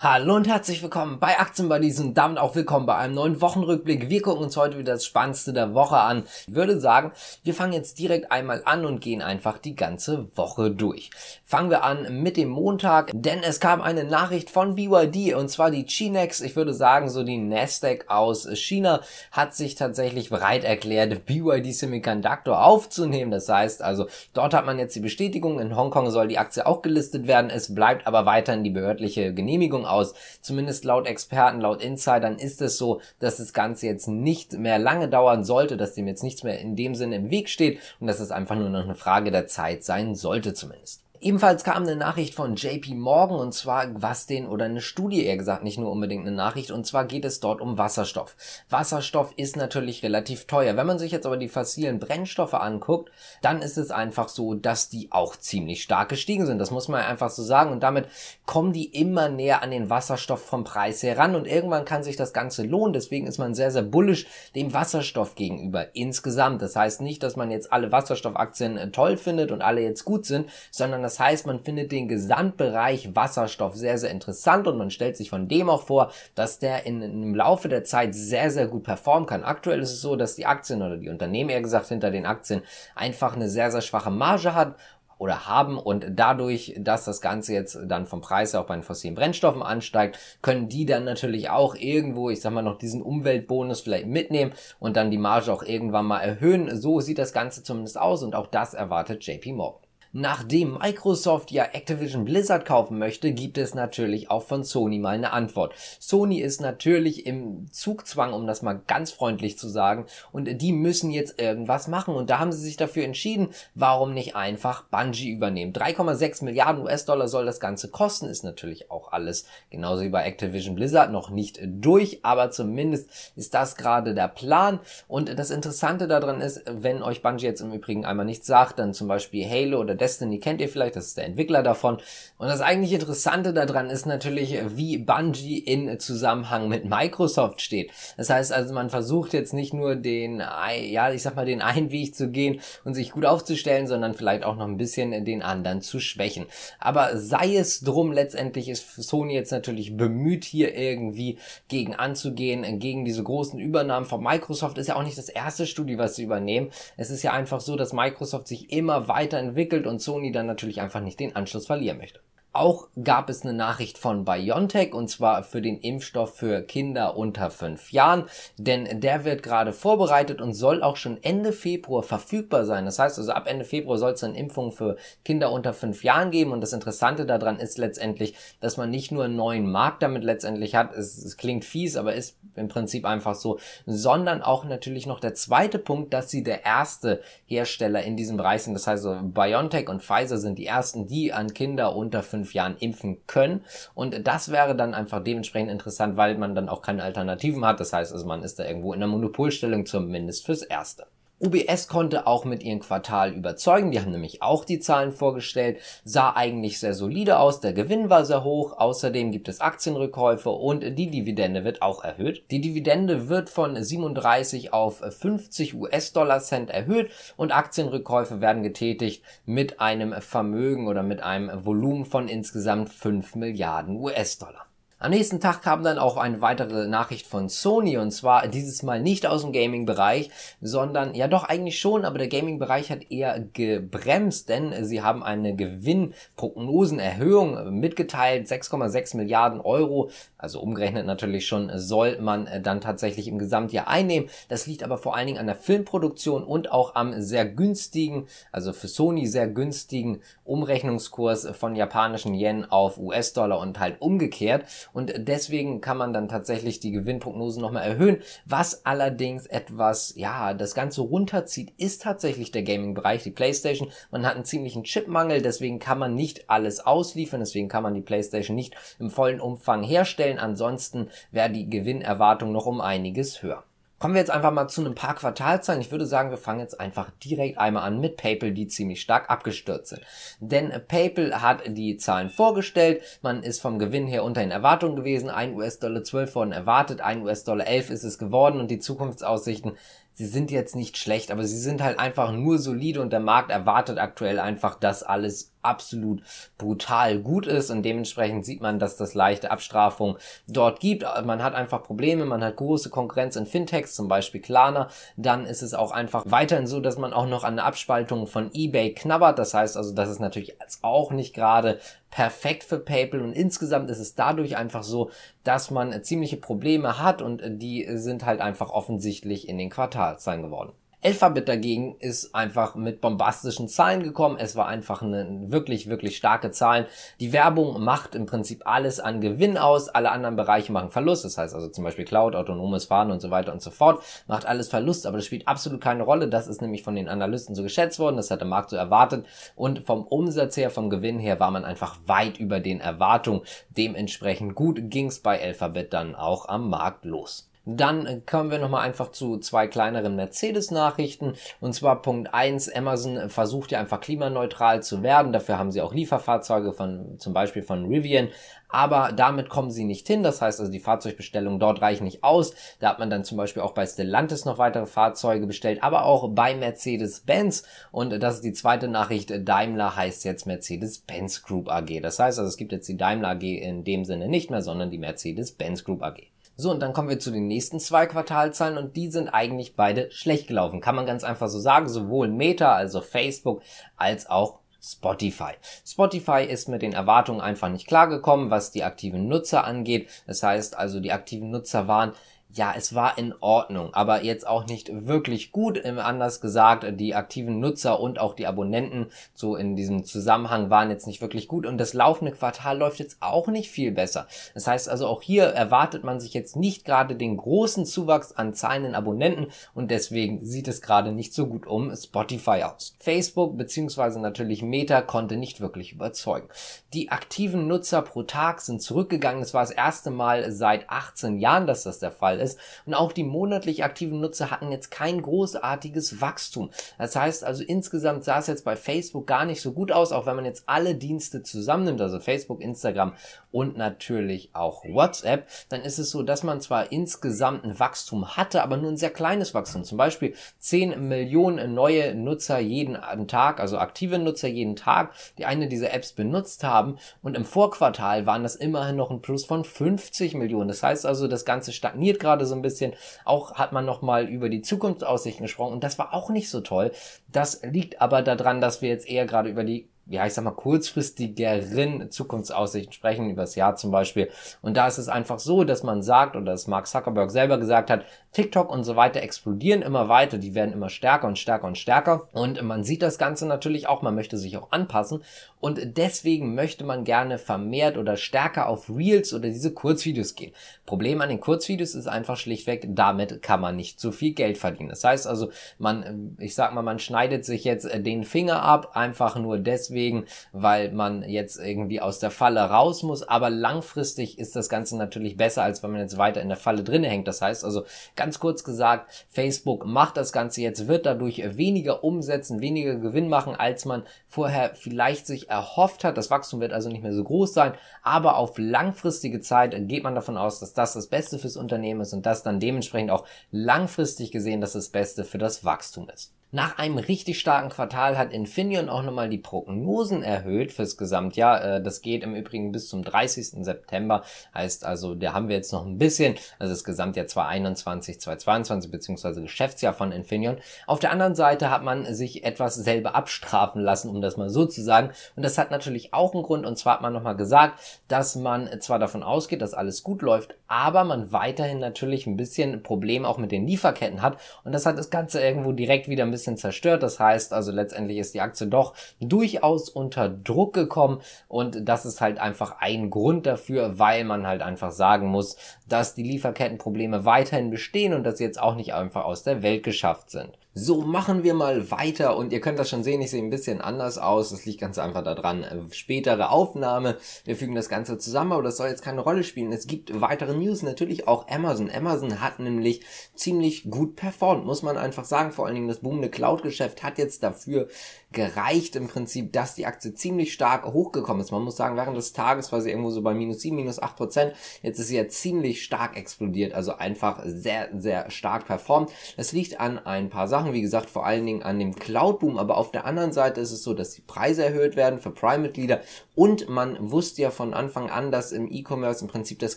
Hallo und herzlich willkommen bei Aktienbuddies und damit auch willkommen bei einem neuen Wochenrückblick. Wir gucken uns heute wieder das Spannendste der Woche an. Ich würde sagen, wir fangen jetzt direkt einmal an und gehen einfach die ganze Woche durch. Fangen wir an mit dem Montag, denn es kam eine Nachricht von BYD und zwar die Chinex. Ich würde sagen, so die Nasdaq aus China hat sich tatsächlich bereit erklärt, BYD Semiconductor aufzunehmen. Das heißt also, dort hat man jetzt die Bestätigung, in Hongkong soll die Aktie auch gelistet werden. Es bleibt aber weiterhin die behördliche Genehmigung aus. Zumindest laut Experten, laut Insidern ist es so, dass das Ganze jetzt nicht mehr lange dauern sollte, dass dem jetzt nichts mehr in dem Sinne im Weg steht und dass es einfach nur noch eine Frage der Zeit sein sollte zumindest. Ebenfalls kam eine Nachricht von JP Morgan und zwar was den oder eine Studie eher gesagt, nicht nur unbedingt eine Nachricht und zwar geht es dort um Wasserstoff. Wasserstoff ist natürlich relativ teuer. Wenn man sich jetzt aber die fossilen Brennstoffe anguckt, dann ist es einfach so, dass die auch ziemlich stark gestiegen sind. Das muss man einfach so sagen und damit kommen die immer näher an den Wasserstoff vom Preis heran und irgendwann kann sich das Ganze lohnen. Deswegen ist man sehr, sehr bullisch dem Wasserstoff gegenüber insgesamt. Das heißt nicht, dass man jetzt alle Wasserstoffaktien äh, toll findet und alle jetzt gut sind, sondern das heißt, man findet den Gesamtbereich Wasserstoff sehr, sehr interessant und man stellt sich von dem auch vor, dass der in, im Laufe der Zeit sehr, sehr gut performen kann. Aktuell ist es so, dass die Aktien oder die Unternehmen eher gesagt hinter den Aktien einfach eine sehr, sehr schwache Marge hat oder haben und dadurch, dass das Ganze jetzt dann vom Preis auch bei den fossilen Brennstoffen ansteigt, können die dann natürlich auch irgendwo, ich sag mal noch diesen Umweltbonus vielleicht mitnehmen und dann die Marge auch irgendwann mal erhöhen. So sieht das Ganze zumindest aus und auch das erwartet JP Morgan. Nachdem Microsoft ja Activision Blizzard kaufen möchte, gibt es natürlich auch von Sony mal eine Antwort. Sony ist natürlich im Zugzwang, um das mal ganz freundlich zu sagen, und die müssen jetzt irgendwas machen. Und da haben sie sich dafür entschieden, warum nicht einfach Bungie übernehmen. 3,6 Milliarden US-Dollar soll das Ganze kosten, ist natürlich auch alles genauso wie bei Activision Blizzard noch nicht durch, aber zumindest ist das gerade der Plan. Und das Interessante daran ist, wenn euch Bungie jetzt im Übrigen einmal nichts sagt, dann zum Beispiel Halo oder Destiny kennt ihr vielleicht, das ist der Entwickler davon. Und das eigentlich Interessante daran ist natürlich, wie Bungie in Zusammenhang mit Microsoft steht. Das heißt also, man versucht jetzt nicht nur den, ja, ich sag mal, den einen Weg zu gehen und sich gut aufzustellen, sondern vielleicht auch noch ein bisschen den anderen zu schwächen. Aber sei es drum, letztendlich ist Sony jetzt natürlich bemüht, hier irgendwie gegen anzugehen, gegen diese großen Übernahmen von Microsoft. Ist ja auch nicht das erste Studio, was sie übernehmen. Es ist ja einfach so, dass Microsoft sich immer weiterentwickelt und Sony dann natürlich einfach nicht den Anschluss verlieren möchte. Auch gab es eine Nachricht von BioNTech und zwar für den Impfstoff für Kinder unter fünf Jahren, denn der wird gerade vorbereitet und soll auch schon Ende Februar verfügbar sein. Das heißt also ab Ende Februar soll es dann Impfungen für Kinder unter fünf Jahren geben und das Interessante daran ist letztendlich, dass man nicht nur einen neuen Markt damit letztendlich hat, es, es klingt fies, aber ist im Prinzip einfach so, sondern auch natürlich noch der zweite Punkt, dass sie der erste Hersteller in diesem Bereich sind. Das heißt, so BioNTech und Pfizer sind die ersten, die an Kinder unter fünf Jahren impfen können. Und das wäre dann einfach dementsprechend interessant, weil man dann auch keine Alternativen hat. Das heißt, also man ist da irgendwo in einer Monopolstellung zumindest fürs Erste. UBS konnte auch mit ihrem Quartal überzeugen. Die haben nämlich auch die Zahlen vorgestellt. Sah eigentlich sehr solide aus. Der Gewinn war sehr hoch. Außerdem gibt es Aktienrückkäufe und die Dividende wird auch erhöht. Die Dividende wird von 37 auf 50 US-Dollar Cent erhöht und Aktienrückkäufe werden getätigt mit einem Vermögen oder mit einem Volumen von insgesamt 5 Milliarden US-Dollar. Am nächsten Tag kam dann auch eine weitere Nachricht von Sony und zwar dieses Mal nicht aus dem Gaming-Bereich, sondern ja doch eigentlich schon, aber der Gaming-Bereich hat eher gebremst, denn sie haben eine Gewinnprognosenerhöhung mitgeteilt, 6,6 Milliarden Euro, also umgerechnet natürlich schon, soll man dann tatsächlich im Gesamtjahr einnehmen. Das liegt aber vor allen Dingen an der Filmproduktion und auch am sehr günstigen, also für Sony sehr günstigen Umrechnungskurs von japanischen Yen auf US-Dollar und halt umgekehrt und deswegen kann man dann tatsächlich die Gewinnprognose nochmal erhöhen. Was allerdings etwas, ja, das Ganze runterzieht, ist tatsächlich der Gaming-Bereich, die PlayStation. Man hat einen ziemlichen Chipmangel, deswegen kann man nicht alles ausliefern, deswegen kann man die PlayStation nicht im vollen Umfang herstellen. Ansonsten wäre die Gewinnerwartung noch um einiges höher. Kommen wir jetzt einfach mal zu ein paar Quartalzahlen. Ich würde sagen, wir fangen jetzt einfach direkt einmal an mit PayPal, die ziemlich stark abgestürzt sind. Denn PayPal hat die Zahlen vorgestellt. Man ist vom Gewinn her unter den Erwartungen gewesen. 1 US-Dollar 12 wurden erwartet, 1 US-Dollar 11 ist es geworden und die Zukunftsaussichten sie sind jetzt nicht schlecht, aber sie sind halt einfach nur solide und der Markt erwartet aktuell einfach, dass alles absolut brutal gut ist und dementsprechend sieht man, dass das leichte Abstrafung dort gibt. Man hat einfach Probleme, man hat große Konkurrenz in Fintechs, zum Beispiel Klarna. Dann ist es auch einfach weiterhin so, dass man auch noch an der Abspaltung von eBay knabbert. Das heißt also, das ist natürlich auch nicht gerade perfekt für PayPal und insgesamt ist es dadurch einfach so, dass man ziemliche Probleme hat und die sind halt einfach offensichtlich in den Quartalszahlen geworden. Alphabet dagegen ist einfach mit bombastischen Zahlen gekommen. Es war einfach eine wirklich, wirklich starke Zahlen. Die Werbung macht im Prinzip alles an Gewinn aus. Alle anderen Bereiche machen Verlust. Das heißt also zum Beispiel Cloud, autonomes Fahren und so weiter und so fort. Macht alles Verlust, aber das spielt absolut keine Rolle. Das ist nämlich von den Analysten so geschätzt worden. Das hat der Markt so erwartet. Und vom Umsatz her, vom Gewinn her war man einfach weit über den Erwartungen. Dementsprechend gut ging's bei Alphabet dann auch am Markt los. Dann kommen wir nochmal einfach zu zwei kleineren Mercedes-Nachrichten. Und zwar Punkt eins: Amazon versucht ja einfach klimaneutral zu werden. Dafür haben sie auch Lieferfahrzeuge von, zum Beispiel von Rivian. Aber damit kommen sie nicht hin. Das heißt also, die Fahrzeugbestellungen dort reichen nicht aus. Da hat man dann zum Beispiel auch bei Stellantis noch weitere Fahrzeuge bestellt, aber auch bei Mercedes-Benz. Und das ist die zweite Nachricht. Daimler heißt jetzt Mercedes-Benz Group AG. Das heißt also, es gibt jetzt die Daimler AG in dem Sinne nicht mehr, sondern die Mercedes-Benz Group AG. So, und dann kommen wir zu den nächsten zwei Quartalzahlen und die sind eigentlich beide schlecht gelaufen. Kann man ganz einfach so sagen, sowohl Meta, also Facebook, als auch Spotify. Spotify ist mit den Erwartungen einfach nicht klargekommen, was die aktiven Nutzer angeht. Das heißt also, die aktiven Nutzer waren ja, es war in Ordnung, aber jetzt auch nicht wirklich gut. Anders gesagt, die aktiven Nutzer und auch die Abonnenten so in diesem Zusammenhang waren jetzt nicht wirklich gut und das laufende Quartal läuft jetzt auch nicht viel besser. Das heißt also auch hier erwartet man sich jetzt nicht gerade den großen Zuwachs an zahlenden Abonnenten und deswegen sieht es gerade nicht so gut um Spotify aus. Facebook beziehungsweise natürlich Meta konnte nicht wirklich überzeugen. Die aktiven Nutzer pro Tag sind zurückgegangen. Es war das erste Mal seit 18 Jahren, dass das der Fall ist. Und auch die monatlich aktiven Nutzer hatten jetzt kein großartiges Wachstum. Das heißt also insgesamt sah es jetzt bei Facebook gar nicht so gut aus, auch wenn man jetzt alle Dienste zusammennimmt, also Facebook, Instagram und natürlich auch WhatsApp, dann ist es so, dass man zwar insgesamt ein Wachstum hatte, aber nur ein sehr kleines Wachstum. Zum Beispiel 10 Millionen neue Nutzer jeden Tag, also aktive Nutzer jeden Tag, die eine dieser Apps benutzt haben. Und im Vorquartal waren das immerhin noch ein Plus von 50 Millionen. Das heißt also, das Ganze stagniert gerade so ein bisschen. Auch hat man nochmal über die Zukunftsaussichten gesprochen und das war auch nicht so toll. Das liegt aber daran, dass wir jetzt eher gerade über die ja, ich sag mal, kurzfristigeren Zukunftsaussichten sprechen, übers Jahr zum Beispiel. Und da ist es einfach so, dass man sagt, oder dass Mark Zuckerberg selber gesagt hat, TikTok und so weiter explodieren immer weiter, die werden immer stärker und stärker und stärker. Und man sieht das Ganze natürlich auch, man möchte sich auch anpassen. Und deswegen möchte man gerne vermehrt oder stärker auf Reels oder diese Kurzvideos gehen. Problem an den Kurzvideos ist einfach schlichtweg, damit kann man nicht so viel Geld verdienen. Das heißt also, man, ich sag mal, man schneidet sich jetzt den Finger ab, einfach nur deswegen, deswegen, weil man jetzt irgendwie aus der Falle raus muss. Aber langfristig ist das Ganze natürlich besser, als wenn man jetzt weiter in der Falle drin hängt. Das heißt also, ganz kurz gesagt, Facebook macht das Ganze jetzt, wird dadurch weniger umsetzen, weniger Gewinn machen, als man vorher vielleicht sich erhofft hat. Das Wachstum wird also nicht mehr so groß sein, aber auf langfristige Zeit geht man davon aus, dass das das Beste fürs Unternehmen ist und das dann dementsprechend auch langfristig gesehen das das Beste für das Wachstum ist. Nach einem richtig starken Quartal hat Infineon auch nochmal die Prognosen erhöht fürs Gesamtjahr. Äh, das geht im Übrigen bis zum 30. September. Heißt also, da haben wir jetzt noch ein bisschen, also das Gesamtjahr 2021, 2022 beziehungsweise Geschäftsjahr von Infineon. Auf der anderen Seite hat man sich etwas selber abstrafen lassen, um das mal so zu sagen. Und das hat natürlich auch einen Grund. Und zwar hat man nochmal gesagt, dass man zwar davon ausgeht, dass alles gut läuft, aber man weiterhin natürlich ein bisschen Probleme auch mit den Lieferketten hat. Und das hat das Ganze irgendwo direkt wieder ein bisschen zerstört. Das heißt also letztendlich ist die Aktie doch durchaus unter Druck gekommen und das ist halt einfach ein Grund dafür, weil man halt einfach sagen muss, dass die Lieferkettenprobleme weiterhin bestehen und dass sie jetzt auch nicht einfach aus der Welt geschafft sind. So, machen wir mal weiter und ihr könnt das schon sehen, ich sehe ein bisschen anders aus. Das liegt ganz einfach daran, äh, spätere Aufnahme. Wir fügen das Ganze zusammen, aber das soll jetzt keine Rolle spielen. Es gibt weitere News, natürlich auch Amazon. Amazon hat nämlich ziemlich gut performt, muss man einfach sagen. Vor allen Dingen das boomende Cloud-Geschäft hat jetzt dafür gereicht im Prinzip, dass die Aktie ziemlich stark hochgekommen ist. Man muss sagen, während des Tages war sie irgendwo so bei minus 7, minus 8 Prozent. Jetzt ist sie ja ziemlich stark explodiert, also einfach sehr, sehr stark performt. Das liegt an ein paar Sachen, wie gesagt, vor allen Dingen an dem Cloud-Boom, aber auf der anderen Seite ist es so, dass die Preise erhöht werden für Prime-Mitglieder und man wusste ja von Anfang an, dass im E-Commerce im Prinzip das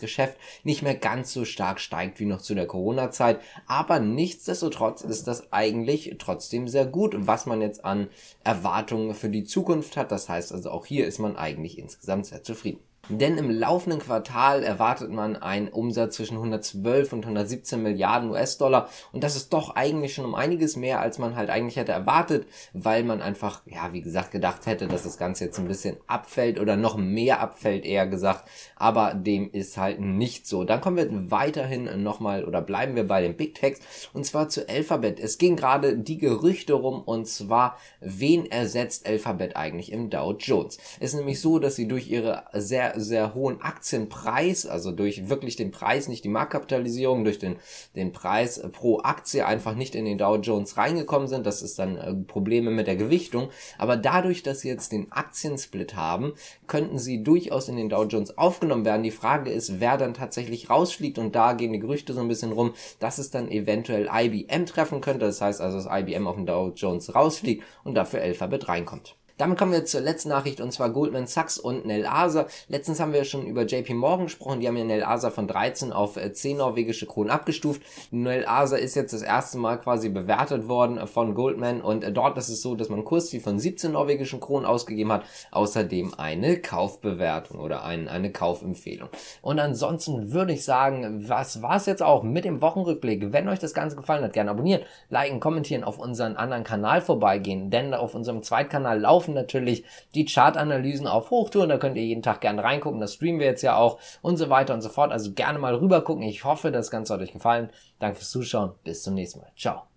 Geschäft nicht mehr ganz so stark steigt wie noch zu der Corona-Zeit, aber nichtsdestotrotz ist das eigentlich trotzdem sehr gut, was man jetzt an Erwartungen für die Zukunft hat. Das heißt also auch hier ist man eigentlich insgesamt sehr zufrieden. Denn im laufenden Quartal erwartet man einen Umsatz zwischen 112 und 117 Milliarden US-Dollar und das ist doch eigentlich schon um einiges mehr, als man halt eigentlich hätte erwartet, weil man einfach, ja, wie gesagt, gedacht hätte, dass das Ganze jetzt ein bisschen abfällt oder noch mehr abfällt, eher gesagt, aber dem ist halt nicht so. Dann kommen wir weiterhin nochmal oder bleiben wir bei den Big Techs und zwar zu Alphabet. Es ging gerade die Gerüchte rum und zwar, wen ersetzt Alphabet eigentlich im Dow Jones? Es ist nämlich so, dass sie durch ihre sehr sehr, hohen Aktienpreis, also durch wirklich den Preis, nicht die Marktkapitalisierung, durch den, den Preis pro Aktie einfach nicht in den Dow Jones reingekommen sind. Das ist dann äh, Probleme mit der Gewichtung. Aber dadurch, dass sie jetzt den Aktiensplit haben, könnten sie durchaus in den Dow Jones aufgenommen werden. Die Frage ist, wer dann tatsächlich rausfliegt und da gehen die Gerüchte so ein bisschen rum, dass es dann eventuell IBM treffen könnte. Das heißt also, dass IBM auf den Dow Jones rausfliegt und dafür Alphabet reinkommt. Damit kommen wir zur letzten Nachricht und zwar Goldman Sachs und Nel Asa. Letztens haben wir schon über JP Morgan gesprochen. Die haben ja Nel Asa von 13 auf 10 äh, norwegische Kronen abgestuft. Nel Asa ist jetzt das erste Mal quasi bewertet worden von Goldman und äh, dort ist es so, dass man Kursziel von 17 norwegischen Kronen ausgegeben hat. Außerdem eine Kaufbewertung oder ein, eine Kaufempfehlung. Und ansonsten würde ich sagen, was war es jetzt auch mit dem Wochenrückblick? Wenn euch das Ganze gefallen hat, gerne abonnieren, liken, kommentieren, auf unseren anderen Kanal vorbeigehen, denn auf unserem Zweitkanal laufen laufen natürlich die Chartanalysen auf Hochtouren, da könnt ihr jeden Tag gerne reingucken, das streamen wir jetzt ja auch und so weiter und so fort. Also gerne mal rüber gucken. Ich hoffe, das Ganze hat euch gefallen. Danke fürs Zuschauen, bis zum nächsten Mal. Ciao.